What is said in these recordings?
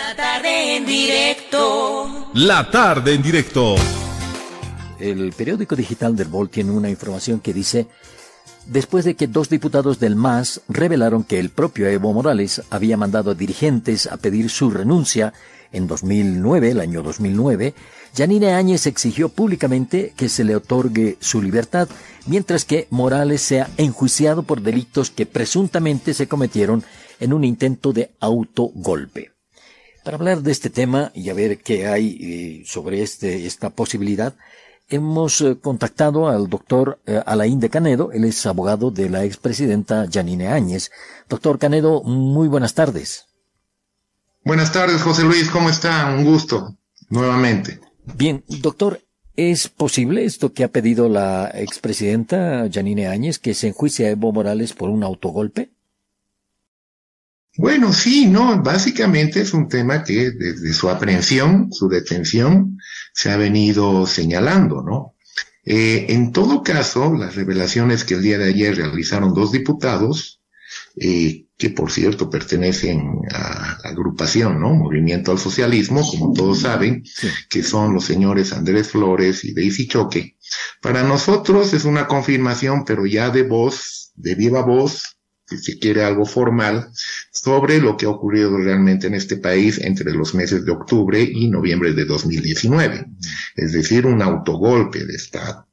La tarde en directo. La tarde en directo. El periódico digital del Vol tiene una información que dice, después de que dos diputados del MAS revelaron que el propio Evo Morales había mandado a dirigentes a pedir su renuncia en 2009, el año 2009, Yanine Áñez exigió públicamente que se le otorgue su libertad, mientras que Morales sea enjuiciado por delitos que presuntamente se cometieron en un intento de autogolpe. Para hablar de este tema y a ver qué hay eh, sobre este, esta posibilidad, hemos eh, contactado al doctor eh, Alain de Canedo, él es abogado de la expresidenta Janine Áñez. Doctor Canedo, muy buenas tardes. Buenas tardes, José Luis, ¿cómo está? Un gusto, nuevamente. Bien, doctor, ¿es posible esto que ha pedido la expresidenta Janine Áñez, que se enjuicie a Evo Morales por un autogolpe? Bueno, sí, no, básicamente es un tema que desde su aprehensión, su detención, se ha venido señalando, ¿no? Eh, en todo caso, las revelaciones que el día de ayer realizaron dos diputados, eh, que por cierto pertenecen a la agrupación, ¿no? Movimiento al Socialismo, como todos saben, que son los señores Andrés Flores y Daisy Choque. Para nosotros es una confirmación, pero ya de voz, de viva voz, si se quiere algo formal, sobre lo que ha ocurrido realmente en este país entre los meses de octubre y noviembre de 2019. Es decir, un autogolpe de Estado.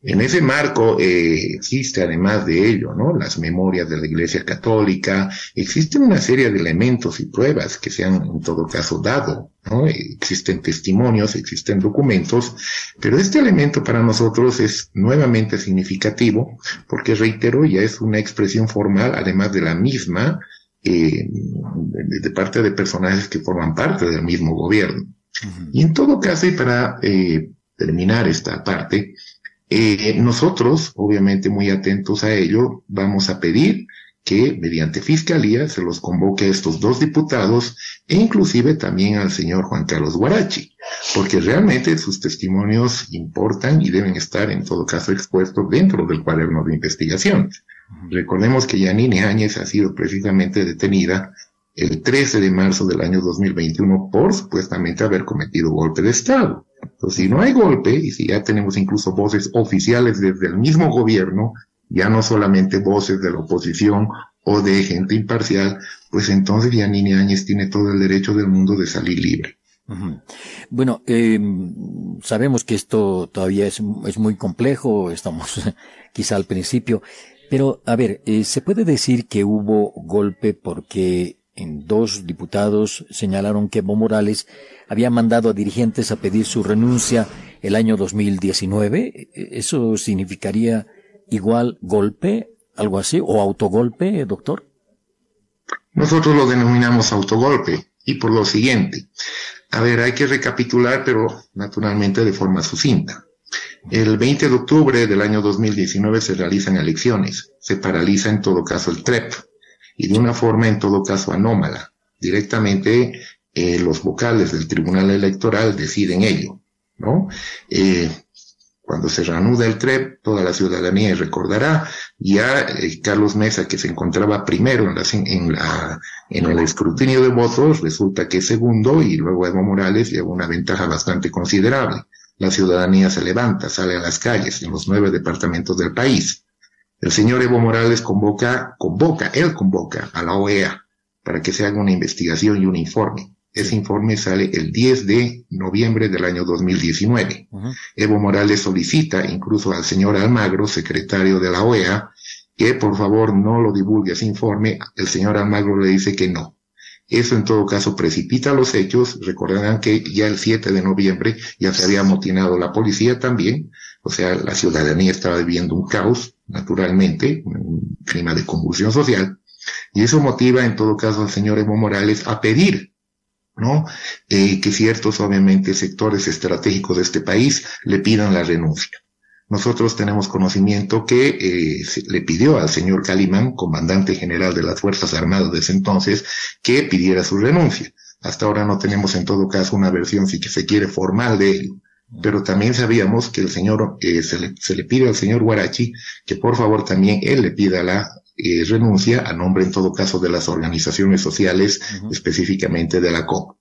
En ese marco eh, existe además de ello, ¿no? Las memorias de la Iglesia Católica, existen una serie de elementos y pruebas que se han en todo caso dado, ¿no? Existen testimonios, existen documentos, pero este elemento para nosotros es nuevamente significativo porque reitero ya es una expresión formal además de la misma eh, de, parte de personajes que forman parte del mismo gobierno. Y en todo caso y para eh, terminar esta parte eh, nosotros, obviamente muy atentos a ello, vamos a pedir que mediante fiscalía se los convoque a estos dos diputados e inclusive también al señor Juan Carlos Guarachi, porque realmente sus testimonios importan y deben estar en todo caso expuestos dentro del cuaderno de investigación. Recordemos que Yanine Áñez ha sido precisamente detenida el 13 de marzo del año 2021 por supuestamente haber cometido golpe de Estado. Entonces, si no hay golpe, y si ya tenemos incluso voces oficiales desde el mismo gobierno, ya no solamente voces de la oposición o de gente imparcial, pues entonces ya Nini Áñez tiene todo el derecho del mundo de salir libre. Bueno, eh, sabemos que esto todavía es, es, muy complejo, estamos quizá al principio, pero a ver, eh, ¿se puede decir que hubo golpe porque en dos diputados señalaron que Evo Morales había mandado a dirigentes a pedir su renuncia el año 2019. ¿Eso significaría igual golpe, algo así, o autogolpe, doctor? Nosotros lo denominamos autogolpe y por lo siguiente. A ver, hay que recapitular, pero naturalmente de forma sucinta. El 20 de octubre del año 2019 se realizan elecciones. Se paraliza en todo caso el TREP y de una forma en todo caso anómala. Directamente eh, los vocales del Tribunal Electoral deciden ello, ¿no? Eh, cuando se reanuda el TREP, toda la ciudadanía recordará, ya eh, Carlos Mesa, que se encontraba primero en, la, en, la, en el escrutinio de votos, resulta que es segundo y luego Evo Morales lleva una ventaja bastante considerable. La ciudadanía se levanta, sale a las calles en los nueve departamentos del país. El señor Evo Morales convoca, convoca, él convoca a la OEA para que se haga una investigación y un informe. Ese informe sale el 10 de noviembre del año 2019. Evo Morales solicita incluso al señor Almagro, secretario de la OEA, que por favor no lo divulgue ese informe. El señor Almagro le dice que no. Eso en todo caso precipita los hechos. Recordarán que ya el 7 de noviembre ya se había amotinado la policía también. O sea, la ciudadanía estaba viviendo un caos, naturalmente, un clima de convulsión social. Y eso motiva en todo caso al señor Evo Morales a pedir ¿no? Eh, que ciertos, obviamente, sectores estratégicos de este país le pidan la renuncia. Nosotros tenemos conocimiento que eh, le pidió al señor Calimán, comandante general de las Fuerzas Armadas de ese entonces, que pidiera su renuncia. Hasta ahora no tenemos en todo caso una versión, si que se quiere, formal de ello. Pero también sabíamos que el señor, eh, se, le, se le pide al señor Guarachi que por favor también él le pida la eh, renuncia a nombre en todo caso de las organizaciones sociales, específicamente de la COP.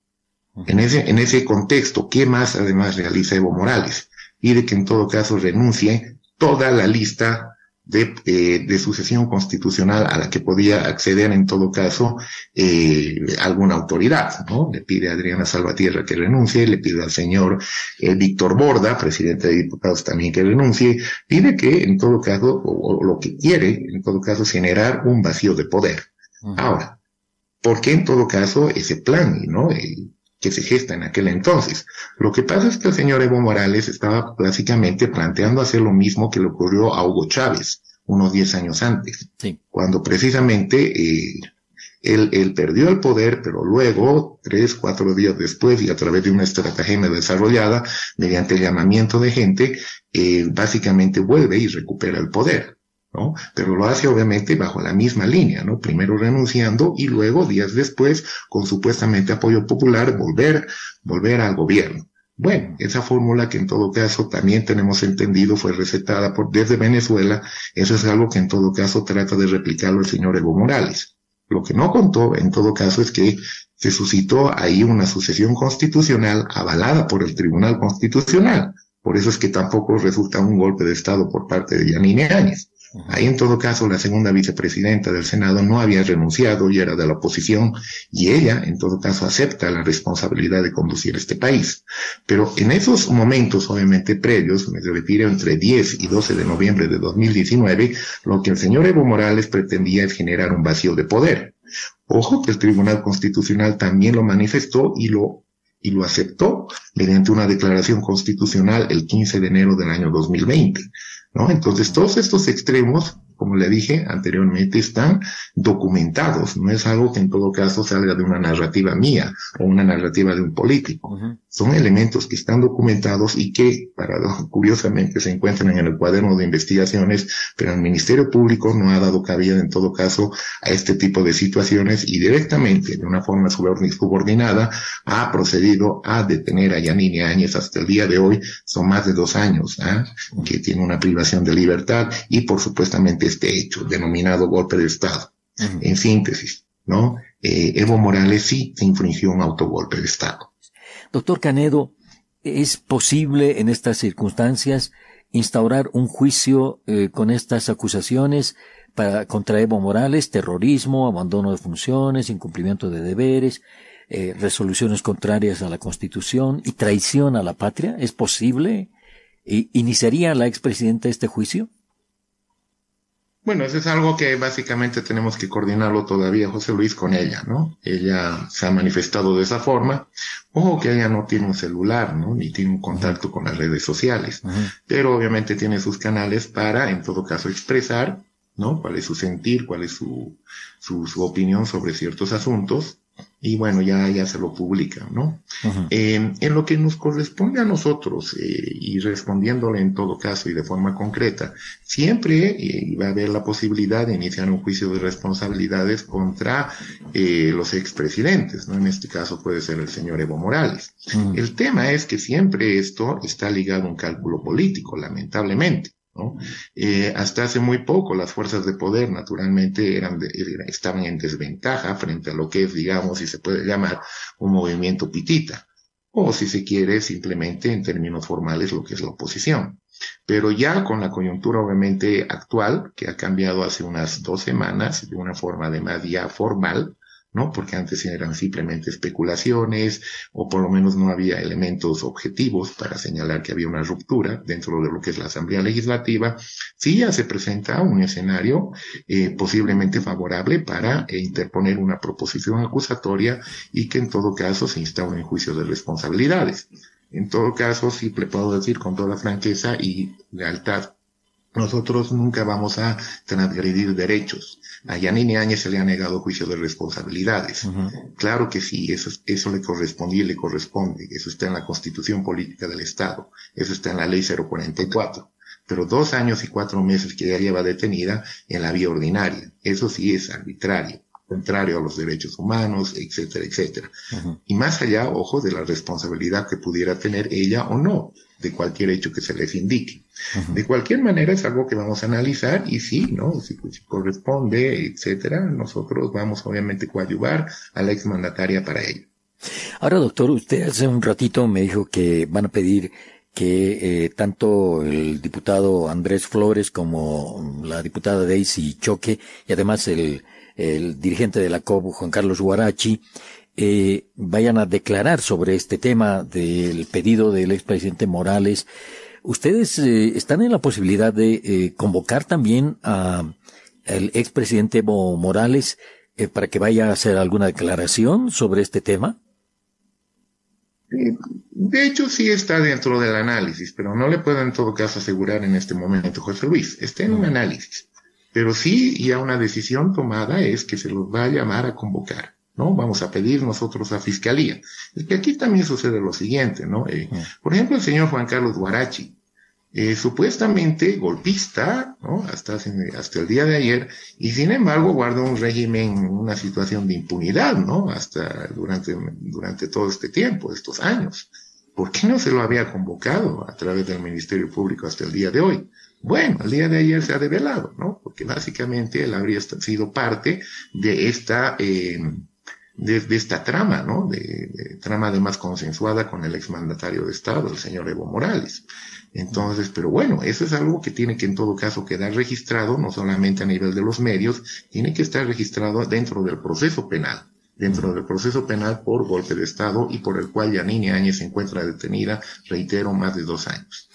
En ese, en ese contexto, ¿qué más además realiza Evo Morales? Pide que en todo caso renuncie toda la lista de, eh, de, sucesión constitucional a la que podía acceder en todo caso eh, alguna autoridad, ¿no? Le pide a Adriana Salvatierra que renuncie, le pide al señor eh, Víctor Borda, presidente de diputados también que renuncie, pide que en todo caso, o, lo que quiere, en todo caso, generar un vacío de poder. Ahora, ¿por qué en todo caso ese plan, ¿no? Que se gesta en aquel entonces. Lo que pasa es que el señor Evo Morales estaba básicamente planteando hacer lo mismo que le ocurrió a Hugo Chávez unos 10 años antes, cuando precisamente eh, él, él, perdió el poder, pero luego, tres, cuatro días después, y a través de una estrategia desarrollada, mediante el llamamiento de gente, eh, básicamente vuelve y recupera el poder. ¿No? Pero lo hace obviamente bajo la misma línea, ¿no? Primero renunciando y luego, días después, con supuestamente apoyo popular, volver, volver al gobierno. Bueno, esa fórmula que en todo caso también tenemos entendido fue recetada por, desde Venezuela, eso es algo que en todo caso trata de replicarlo el señor Evo Morales. Lo que no contó, en todo caso, es que se suscitó ahí una sucesión constitucional avalada por el Tribunal Constitucional. Por eso es que tampoco resulta un golpe de Estado por parte de Yanine Áñez. Ahí en todo caso la segunda vicepresidenta del Senado no había renunciado y era de la oposición y ella en todo caso acepta la responsabilidad de conducir este país. Pero en esos momentos obviamente previos, me refiero entre 10 y 12 de noviembre de 2019, lo que el señor Evo Morales pretendía es generar un vacío de poder. Ojo que el Tribunal Constitucional también lo manifestó y lo y lo aceptó mediante una declaración constitucional el 15 de enero del año 2020. ¿No? Entonces, todos estos extremos como le dije anteriormente, están documentados. No es algo que en todo caso salga de una narrativa mía o una narrativa de un político. Son elementos que están documentados y que, para, curiosamente, se encuentran en el cuaderno de investigaciones, pero el Ministerio Público no ha dado cabida en todo caso a este tipo de situaciones y directamente, de una forma subordinada, ha procedido a detener a Yanini Áñez hasta el día de hoy. Son más de dos años ¿ah? que tiene una privación de libertad y, por supuestamente, este hecho denominado golpe de Estado. En síntesis, ¿no? Eh, Evo Morales sí se infringió un autogolpe de Estado. Doctor Canedo, ¿es posible en estas circunstancias instaurar un juicio eh, con estas acusaciones para, contra Evo Morales, terrorismo, abandono de funciones, incumplimiento de deberes, eh, resoluciones contrarias a la Constitución y traición a la patria? ¿Es posible? ¿Iniciaría la expresidenta este juicio? Bueno, eso es algo que básicamente tenemos que coordinarlo todavía, José Luis, con ella, ¿no? Ella se ha manifestado de esa forma. Ojo que ella no tiene un celular, ¿no? Ni tiene un contacto con las redes sociales. Pero obviamente tiene sus canales para, en todo caso, expresar, ¿no? Cuál es su sentir, cuál es su, su, su opinión sobre ciertos asuntos y bueno, ya, ya se lo publica, ¿no? Eh, en lo que nos corresponde a nosotros, eh, y respondiéndole en todo caso y de forma concreta, siempre eh, va a haber la posibilidad de iniciar un juicio de responsabilidades contra los expresidentes, ¿no? En este caso puede ser el señor Evo Morales. El tema es que siempre esto está ligado a un cálculo político, lamentablemente. Eh, hasta hace muy poco las fuerzas de poder naturalmente eran estaban en desventaja frente a lo que es, digamos, si se puede llamar un movimiento pitita, o si se quiere simplemente en términos formales lo que es la oposición. Pero ya con la coyuntura obviamente actual, que ha cambiado hace unas dos semanas de una forma además ya formal, ¿no? Porque antes eran simplemente especulaciones o por lo menos no había elementos objetivos para señalar que había una ruptura dentro de lo que es la Asamblea Legislativa. Sí ya se presenta un escenario eh, posiblemente favorable para eh, interponer una proposición acusatoria y que en todo caso se instaure en juicio de responsabilidades. En todo caso, sí le puedo decir con toda franqueza y lealtad nosotros nunca vamos a transgredir derechos. A Yanine Áñez se le ha negado juicio de responsabilidades. Claro que sí, eso, eso le correspondía y le corresponde. Eso está en la Constitución Política del Estado. Eso está en la Ley 044. Pero dos años y cuatro meses que ya lleva detenida en la vía ordinaria. Eso sí es arbitrario. contrario a los derechos humanos, etcétera, etcétera. Y más allá, ojo, de la responsabilidad que pudiera tener ella o no de cualquier hecho que se les indique. De cualquier manera es algo que vamos a analizar y sí, ¿no? Si, corresponde, etcétera, nosotros vamos obviamente a coadyuvar a la exmandataria para ello. Ahora, doctor, usted hace un ratito me dijo que van a pedir que eh, tanto el diputado Andrés Flores como la diputada Daisy Choque y además el, el dirigente de la COB, Juan Carlos Guarachi, eh, vayan a declarar sobre este tema del pedido del expresidente Morales. ¿Ustedes eh, están en la posibilidad de eh, convocar también a el expresidente Evo Morales eh, para que vaya a hacer alguna declaración sobre este tema? De hecho, sí está dentro del análisis, pero no le puedo en todo caso asegurar en este momento, José Luis. Está en un análisis. Pero sí, ya una decisión tomada es que se los va a llamar a convocar. ¿no? Vamos a pedir nosotros a Fiscalía. Es que aquí también sucede lo siguiente, ¿no? Eh, por ejemplo, el señor Juan Carlos Guarachi, eh, supuestamente golpista, ¿no? Hasta, hasta el día de ayer, y sin embargo guardó un régimen, una situación de impunidad, ¿no? Hasta durante, durante todo este tiempo, estos años. ¿Por qué no se lo había convocado a través del Ministerio Público hasta el día de hoy? Bueno, el día de ayer se ha develado, ¿no? Porque básicamente él habría sido parte de esta, eh, de, esta trama, ¿no? De, trama además consensuada con el exmandatario de Estado, el señor Evo Morales. Entonces, pero bueno, eso es algo que tiene que en todo caso quedar registrado, no solamente a nivel de los medios, tiene que estar registrado dentro del proceso penal, dentro del proceso penal por golpe de Estado y por el cual Yanine Áñez se encuentra detenida, reitero, más de dos años.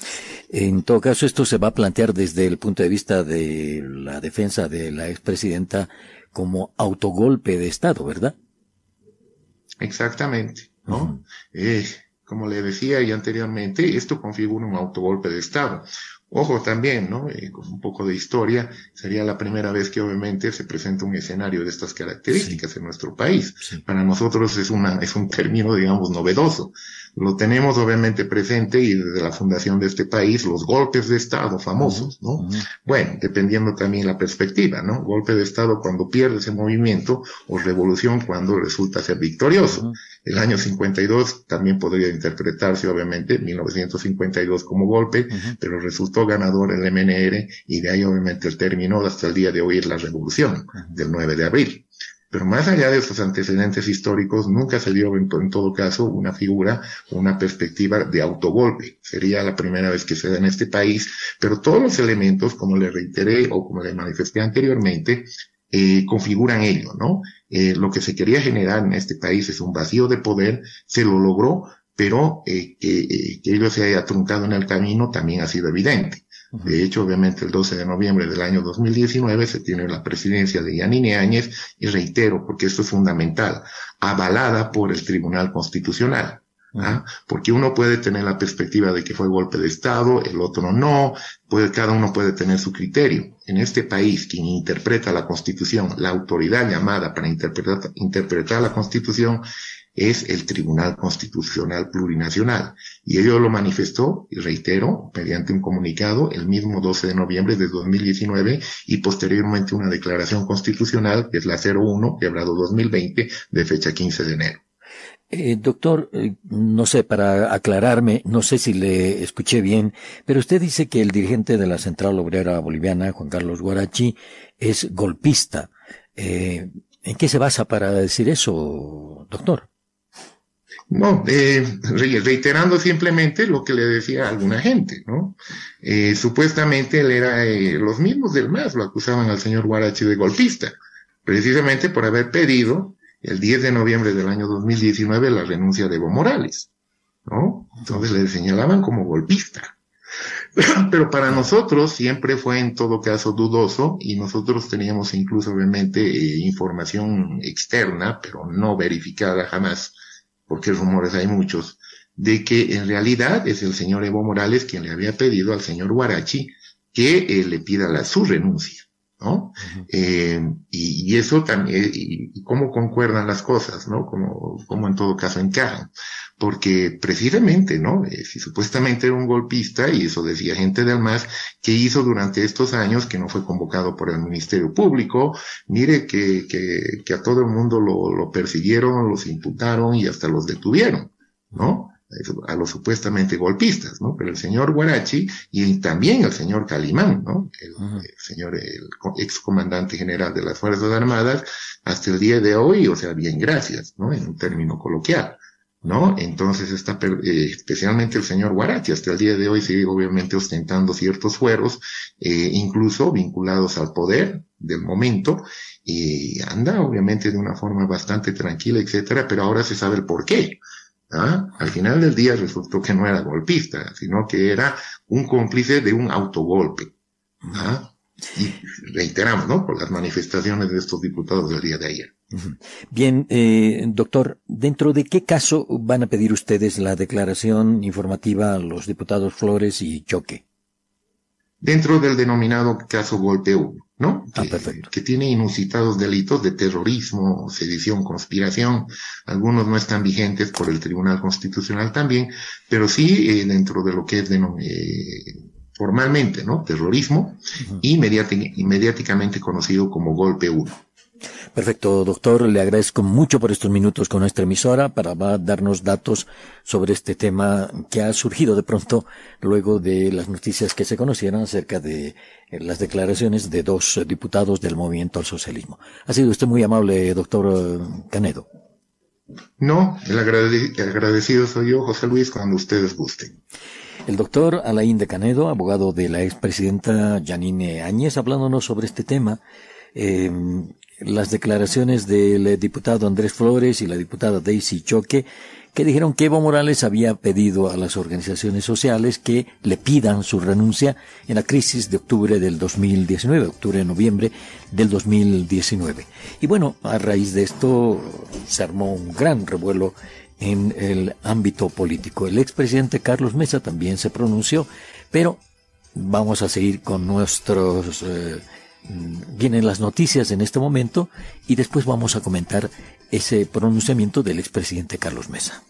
En todo caso, esto se va a plantear desde el punto de vista de la defensa de la expresidenta como autogolpe de Estado, ¿verdad? Exactamente, ¿no? eh, como le decía y anteriormente, esto configura un autogolpe de Estado. Ojo también, ¿no? Eh, con un poco de historia, sería la primera vez que obviamente se presenta un escenario de estas características en nuestro país. Para nosotros es una, es un término, digamos, novedoso. Lo tenemos obviamente presente y desde la fundación de este país, los golpes de Estado famosos, ¿no? Bueno, dependiendo también la perspectiva, ¿no? Golpe de Estado cuando pierde ese movimiento o revolución cuando resulta ser victorioso. El año 52 también podría interpretarse, obviamente, 1952 como golpe, pero resultó ganador el MNR y de ahí obviamente el término hasta el día de hoy es la revolución del 9 de abril. Pero más allá de esos antecedentes históricos, nunca se dio en, todo caso una figura, una perspectiva de autogolpe. Sería la primera vez que se da en este país, pero todos los elementos, como le reiteré o como le manifesté anteriormente, eh, configuran ello, ¿no? Eh, lo que se quería generar en este país es un vacío de poder, se lo logró, pero eh, que, que ello se haya truncado en el camino también ha sido evidente. De hecho, obviamente, el 12 de noviembre del año 2019 se tiene la presidencia de Yanine Áñez, y reitero, porque esto es fundamental, avalada por el Tribunal Constitucional. ¿ah? Porque uno puede tener la perspectiva de que fue golpe de Estado, el otro no, puede, cada uno puede tener su criterio. En este país, quien interpreta la Constitución, la autoridad llamada para interpretar, interpretar la Constitución, es el Tribunal Constitucional Plurinacional. Y ello lo manifestó, y reitero, mediante un comunicado el mismo 12 de noviembre de 2019 y posteriormente una declaración constitucional, que es la 01, quebrado 2020, de fecha 15 de enero. Eh, doctor, eh, no sé, para aclararme, no sé si le escuché bien, pero usted dice que el dirigente de la Central Obrera Boliviana, Juan Carlos Guarachi, es golpista. Eh, ¿En qué se basa para decir eso, doctor? No, reiterando simplemente lo que le decía alguna gente, ¿no? supuestamente él era, los mismos del MAS lo acusaban al señor Guarachi de golpista, precisamente por haber pedido el 10 de noviembre del año 2019 la renuncia de Evo Morales, ¿no? Entonces le señalaban como golpista. Pero para nosotros siempre fue en todo caso dudoso y nosotros teníamos incluso obviamente eh, información externa, pero no verificada jamás, porque rumores hay muchos, de que en realidad es el señor Evo Morales quien le había pedido al señor Guarachi que eh, le pida su renuncia. ¿No? eh, y, y, eso también, y, y, cómo concuerdan las cosas, ¿no? Como, como en todo caso encajan. porque precisamente, ¿no? Eh, si supuestamente era un golpista, y eso decía gente del MAS, que hizo durante estos años que no fue convocado por el Ministerio Público, mire que, que, que a todo el mundo lo, lo persiguieron, los imputaron y hasta los detuvieron, ¿no? A los supuestamente golpistas, ¿no? Pero el señor Guarachi y también el señor Calimán, ¿no? El, señor, el ex comandante general de las Fuerzas Armadas, hasta el día de hoy, o sea, bien gracias, ¿no? En un término coloquial. ¿no? Entonces está, eh, especialmente el señor Guarachi, hasta el día de hoy sigue obviamente ostentando ciertos fueros, eh, incluso vinculados al poder del momento, y anda obviamente de una forma bastante tranquila, etcétera, pero ahora se sabe el por qué. ¿Ah? Al final del día resultó que no era golpista, sino que era un cómplice de un autogolpe. ¿Ah? Y reiteramos, ¿no? Por las manifestaciones de estos diputados del día de ayer. Bien, eh, doctor, ¿dentro de qué caso van a pedir ustedes la declaración informativa a los diputados Flores y Choque? Dentro del denominado caso Golpe 1, ¿no? Ah, que, que, tiene inusitados delitos de terrorismo, sedición, conspiración. Algunos no están vigentes por el Tribunal Constitucional también, pero sí eh, dentro de lo que es eh, formalmente, ¿no? Terrorismo y mediáticamente conocido como Golpe 1. Perfecto, doctor. Le agradezco mucho por estos minutos con nuestra emisora para darnos datos sobre este tema que ha surgido de pronto luego de las noticias que se conocieron acerca de eh, las declaraciones de dos diputados del movimiento al socialismo. Ha sido usted muy amable, doctor eh, Canedo. No, el, agradecido soy yo, José Luis, cuando ustedes gusten. El doctor Alain de Canedo, abogado de la expresidenta Janine Áñez, hablándonos sobre este tema. Eh, las declaraciones del diputado Andrés Flores y la diputada Daisy Choque, que dijeron que Evo Morales había pedido a las organizaciones sociales que le pidan su renuncia en la crisis de octubre del 2019, octubre-noviembre del 2019. Y bueno, a raíz de esto se armó un gran revuelo en el ámbito político. El expresidente Carlos Mesa también se pronunció, pero vamos a seguir con nuestros... Eh, vienen las noticias en este momento y después vamos a comentar ese pronunciamiento del expresidente Carlos Mesa.